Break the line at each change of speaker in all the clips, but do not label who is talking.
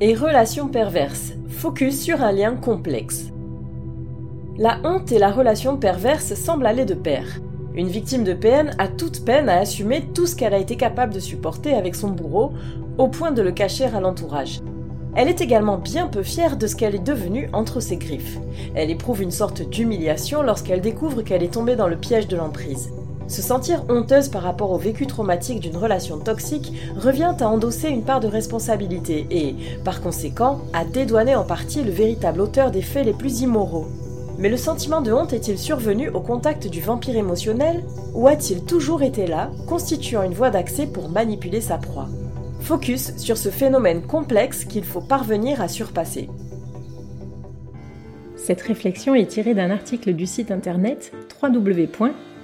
Et relations perverses. Focus sur un lien complexe. La honte et la relation perverse semblent aller de pair. Une victime de PN a toute peine à assumer tout ce qu'elle a été capable de supporter avec son bourreau, au point de le cacher à l'entourage. Elle est également bien peu fière de ce qu'elle est devenue entre ses griffes. Elle éprouve une sorte d'humiliation lorsqu'elle découvre qu'elle est tombée dans le piège de l'emprise. Se sentir honteuse par rapport au vécu traumatique d'une relation toxique revient à endosser une part de responsabilité et, par conséquent, à dédouaner en partie le véritable auteur des faits les plus immoraux. Mais le sentiment de honte est-il survenu au contact du vampire émotionnel ou a-t-il toujours été là, constituant une voie d'accès pour manipuler sa proie? Focus sur ce phénomène complexe qu'il faut parvenir à surpasser.
Cette réflexion est tirée d'un article du site internet www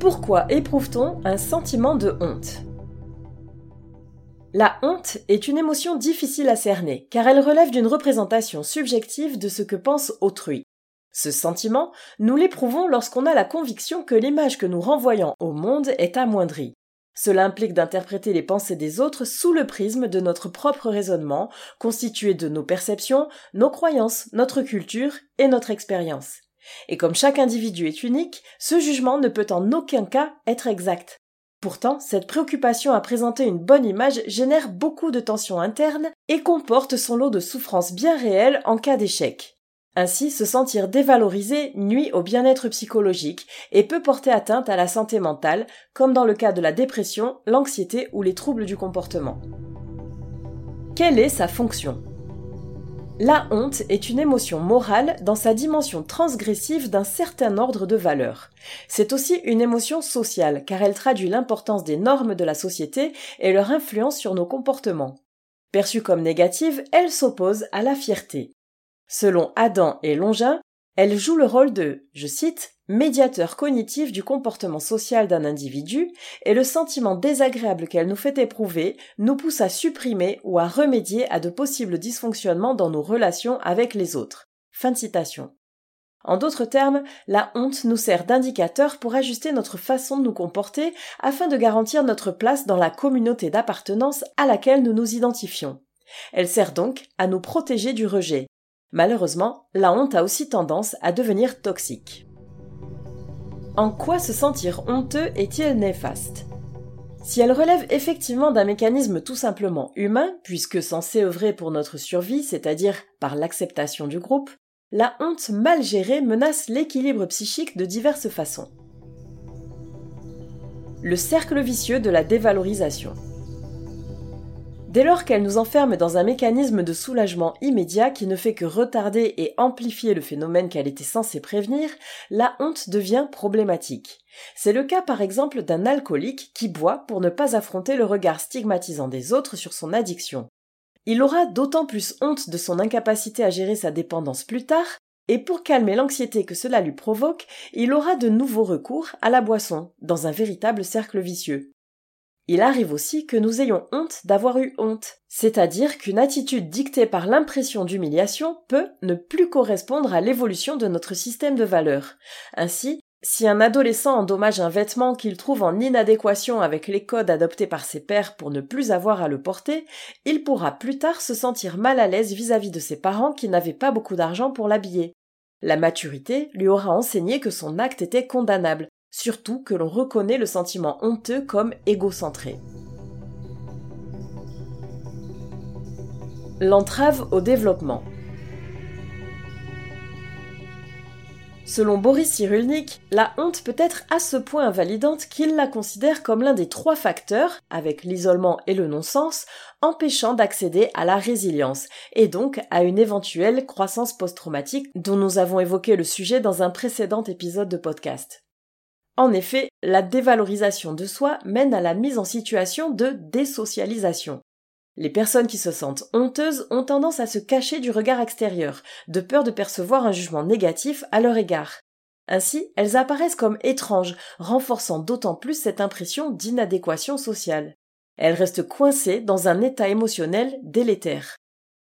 Pourquoi éprouve-t-on un sentiment de honte? La honte est une émotion difficile à cerner, car elle relève d'une représentation subjective de ce que pense autrui. Ce sentiment, nous l'éprouvons lorsqu'on a la conviction que l'image que nous renvoyons au monde est amoindrie. Cela implique d'interpréter les pensées des autres sous le prisme de notre propre raisonnement, constitué de nos perceptions, nos croyances, notre culture et notre expérience. Et comme chaque individu est unique, ce jugement ne peut en aucun cas être exact. Pourtant, cette préoccupation à présenter une bonne image génère beaucoup de tensions internes et comporte son lot de souffrances bien réelles en cas d'échec. Ainsi, se sentir dévalorisé nuit au bien-être psychologique et peut porter atteinte à la santé mentale, comme dans le cas de la dépression, l'anxiété ou les troubles du comportement. Quelle est sa fonction? La honte est une émotion morale dans sa dimension transgressive d'un certain ordre de valeurs. C'est aussi une émotion sociale car elle traduit l'importance des normes de la société et leur influence sur nos comportements. Perçue comme négative, elle s'oppose à la fierté. Selon Adam et Longin, elle joue le rôle de, je cite, médiateur cognitif du comportement social d'un individu, et le sentiment désagréable qu'elle nous fait éprouver nous pousse à supprimer ou à remédier à de possibles dysfonctionnements dans nos relations avec les autres. Fin de citation. En d'autres termes, la honte nous sert d'indicateur pour ajuster notre façon de nous comporter afin de garantir notre place dans la communauté d'appartenance à laquelle nous nous identifions. Elle sert donc à nous protéger du rejet. Malheureusement, la honte a aussi tendance à devenir toxique. En quoi se sentir honteux est-il néfaste? Si elle relève effectivement d'un mécanisme tout simplement humain, puisque censé œuvrer pour notre survie, c'est-à-dire par l'acceptation du groupe, la honte mal gérée menace l'équilibre psychique de diverses façons. Le cercle vicieux de la dévalorisation. Dès lors qu'elle nous enferme dans un mécanisme de soulagement immédiat qui ne fait que retarder et amplifier le phénomène qu'elle était censée prévenir, la honte devient problématique. C'est le cas par exemple d'un alcoolique qui boit pour ne pas affronter le regard stigmatisant des autres sur son addiction. Il aura d'autant plus honte de son incapacité à gérer sa dépendance plus tard, et pour calmer l'anxiété que cela lui provoque, il aura de nouveaux recours à la boisson, dans un véritable cercle vicieux. Il arrive aussi que nous ayons honte d'avoir eu honte, c'est-à-dire qu'une attitude dictée par l'impression d'humiliation peut ne plus correspondre à l'évolution de notre système de valeurs. Ainsi, si un adolescent endommage un vêtement qu'il trouve en inadéquation avec les codes adoptés par ses pères pour ne plus avoir à le porter, il pourra plus tard se sentir mal à l'aise vis-à-vis de ses parents qui n'avaient pas beaucoup d'argent pour l'habiller. La maturité lui aura enseigné que son acte était condamnable, surtout que l'on reconnaît le sentiment honteux comme égocentré. L'entrave au développement. Selon Boris Cyrulnik, la honte peut être à ce point invalidante qu'il la considère comme l'un des trois facteurs, avec l'isolement et le non-sens, empêchant d'accéder à la résilience, et donc à une éventuelle croissance post-traumatique dont nous avons évoqué le sujet dans un précédent épisode de podcast. En effet, la dévalorisation de soi mène à la mise en situation de désocialisation. Les personnes qui se sentent honteuses ont tendance à se cacher du regard extérieur, de peur de percevoir un jugement négatif à leur égard. Ainsi, elles apparaissent comme étranges, renforçant d'autant plus cette impression d'inadéquation sociale. Elles restent coincées dans un état émotionnel délétère.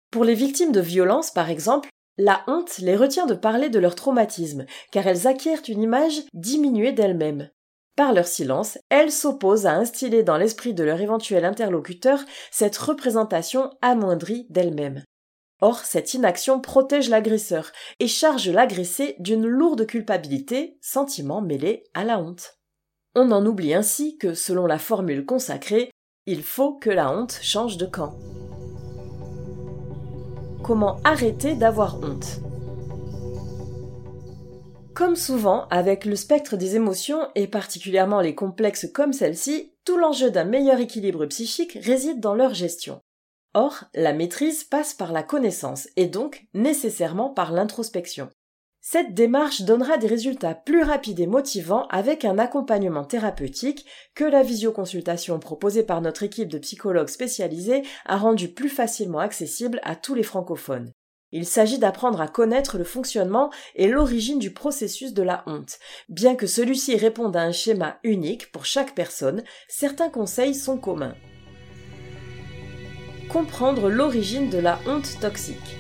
Pour les victimes de violences, par exemple, la honte les retient de parler de leur traumatisme, car elles acquièrent une image diminuée d'elles-mêmes. Par leur silence, elles s'opposent à instiller dans l'esprit de leur éventuel interlocuteur cette représentation amoindrie d'elles-mêmes. Or, cette inaction protège l'agresseur et charge l'agressé d'une lourde culpabilité, sentiment mêlé à la honte. On en oublie ainsi que, selon la formule consacrée, il faut que la honte change de camp. Comment arrêter d'avoir honte comme souvent, avec le spectre des émotions, et particulièrement les complexes comme celle-ci, tout l'enjeu d'un meilleur équilibre psychique réside dans leur gestion. Or, la maîtrise passe par la connaissance, et donc nécessairement par l'introspection. Cette démarche donnera des résultats plus rapides et motivants avec un accompagnement thérapeutique que la visioconsultation proposée par notre équipe de psychologues spécialisés a rendu plus facilement accessible à tous les francophones. Il s'agit d'apprendre à connaître le fonctionnement et l'origine du processus de la honte. Bien que celui-ci réponde à un schéma unique pour chaque personne, certains conseils sont communs. Comprendre l'origine de la honte toxique.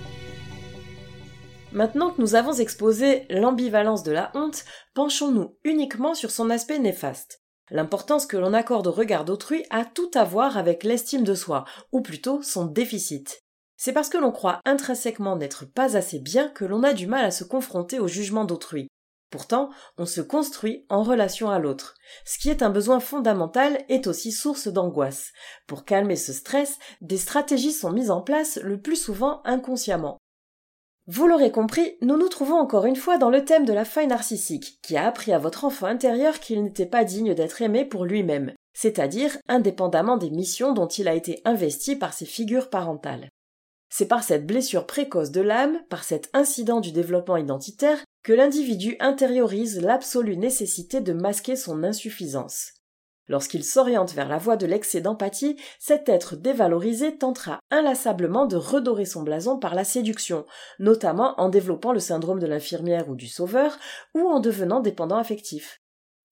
Maintenant que nous avons exposé l'ambivalence de la honte, penchons-nous uniquement sur son aspect néfaste. L'importance que l'on accorde au regard d'autrui a tout à voir avec l'estime de soi, ou plutôt son déficit. C'est parce que l'on croit intrinsèquement n'être pas assez bien que l'on a du mal à se confronter au jugement d'autrui. Pourtant, on se construit en relation à l'autre. Ce qui est un besoin fondamental est aussi source d'angoisse. Pour calmer ce stress, des stratégies sont mises en place le plus souvent inconsciemment. Vous l'aurez compris, nous nous trouvons encore une fois dans le thème de la faille narcissique, qui a appris à votre enfant intérieur qu'il n'était pas digne d'être aimé pour lui-même, c'est-à-dire indépendamment des missions dont il a été investi par ses figures parentales. C'est par cette blessure précoce de l'âme, par cet incident du développement identitaire, que l'individu intériorise l'absolue nécessité de masquer son insuffisance. Lorsqu'il s'oriente vers la voie de l'excès d'empathie, cet être dévalorisé tentera inlassablement de redorer son blason par la séduction, notamment en développant le syndrome de l'infirmière ou du sauveur, ou en devenant dépendant affectif.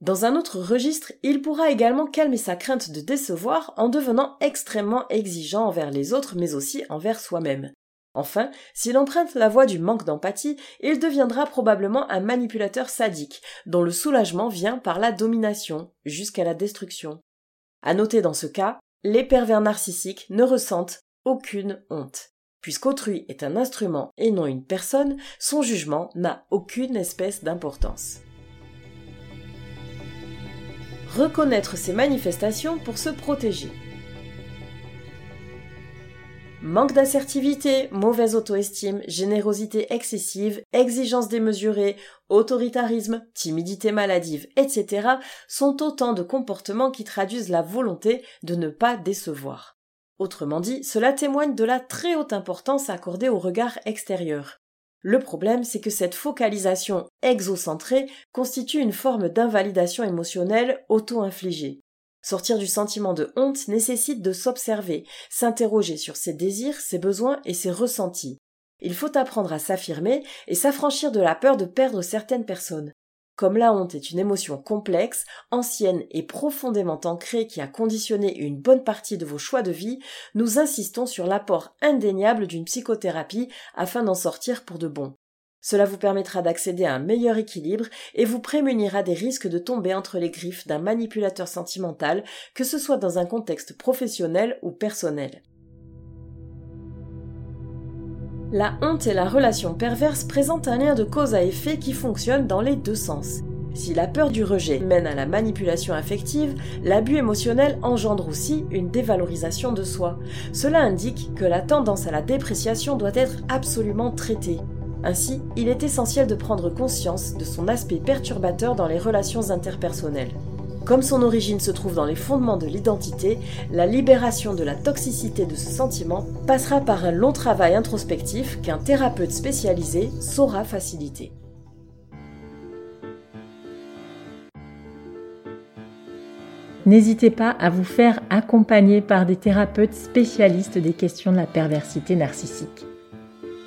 Dans un autre registre, il pourra également calmer sa crainte de décevoir en devenant extrêmement exigeant envers les autres mais aussi envers soi-même. Enfin, s'il emprunte la voie du manque d'empathie, il deviendra probablement un manipulateur sadique, dont le soulagement vient par la domination, jusqu'à la destruction. À noter dans ce cas, les pervers narcissiques ne ressentent aucune honte. Puisqu'autrui est un instrument et non une personne, son jugement n'a aucune espèce d'importance reconnaître ces manifestations pour se protéger. Manque d'assertivité, mauvaise auto-estime, générosité excessive, exigence démesurée, autoritarisme, timidité maladive, etc. sont autant de comportements qui traduisent la volonté de ne pas décevoir. Autrement dit, cela témoigne de la très haute importance accordée au regard extérieur. Le problème, c'est que cette focalisation exocentrée constitue une forme d'invalidation émotionnelle auto-infligée. Sortir du sentiment de honte nécessite de s'observer, s'interroger sur ses désirs, ses besoins et ses ressentis. Il faut apprendre à s'affirmer et s'affranchir de la peur de perdre certaines personnes. Comme la honte est une émotion complexe, ancienne et profondément ancrée qui a conditionné une bonne partie de vos choix de vie, nous insistons sur l'apport indéniable d'une psychothérapie afin d'en sortir pour de bon. Cela vous permettra d'accéder à un meilleur équilibre et vous prémunira des risques de tomber entre les griffes d'un manipulateur sentimental, que ce soit dans un contexte professionnel ou personnel. La honte et la relation perverse présentent un lien de cause à effet qui fonctionne dans les deux sens. Si la peur du rejet mène à la manipulation affective, l'abus émotionnel engendre aussi une dévalorisation de soi. Cela indique que la tendance à la dépréciation doit être absolument traitée. Ainsi, il est essentiel de prendre conscience de son aspect perturbateur dans les relations interpersonnelles. Comme son origine se trouve dans les fondements de l'identité, la libération de la toxicité de ce sentiment passera par un long travail introspectif qu'un thérapeute spécialisé saura faciliter.
n'hésitez pas à vous faire accompagner par des thérapeutes spécialistes des questions de la perversité narcissique.